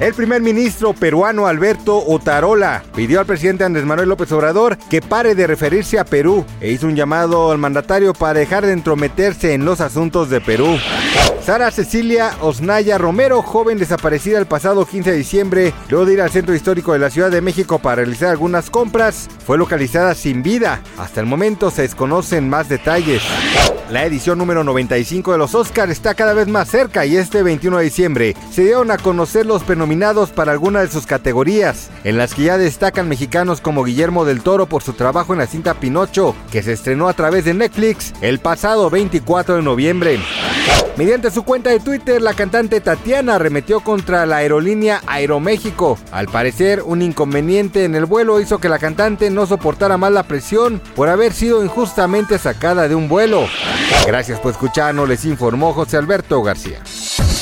El primer ministro peruano Alberto Otarola pidió al presidente Andrés Manuel López Obrador que pare de referirse a Perú e hizo un llamado al mandatario para dejar de entrometerse en los asuntos de Perú. Sara Cecilia Osnaya Romero, joven desaparecida el pasado 15 de diciembre, luego de ir al centro histórico de la Ciudad de México para realizar algunas compras, fue localizada sin vida. Hasta el momento se desconocen más detalles. La edición número 95 de los Oscars está cada vez más cerca y este 21 de diciembre se dieron a conocer los prenominados para alguna de sus categorías, en las que ya destacan mexicanos como Guillermo del Toro por su trabajo en la cinta Pinocho, que se estrenó a través de Netflix el pasado 24 de noviembre. Mediante su cuenta de Twitter, la cantante Tatiana arremetió contra la aerolínea Aeroméxico. Al parecer, un inconveniente en el vuelo hizo que la cantante no soportara más la presión por haber sido injustamente sacada de un vuelo. Gracias por escucharnos, les informó José Alberto García.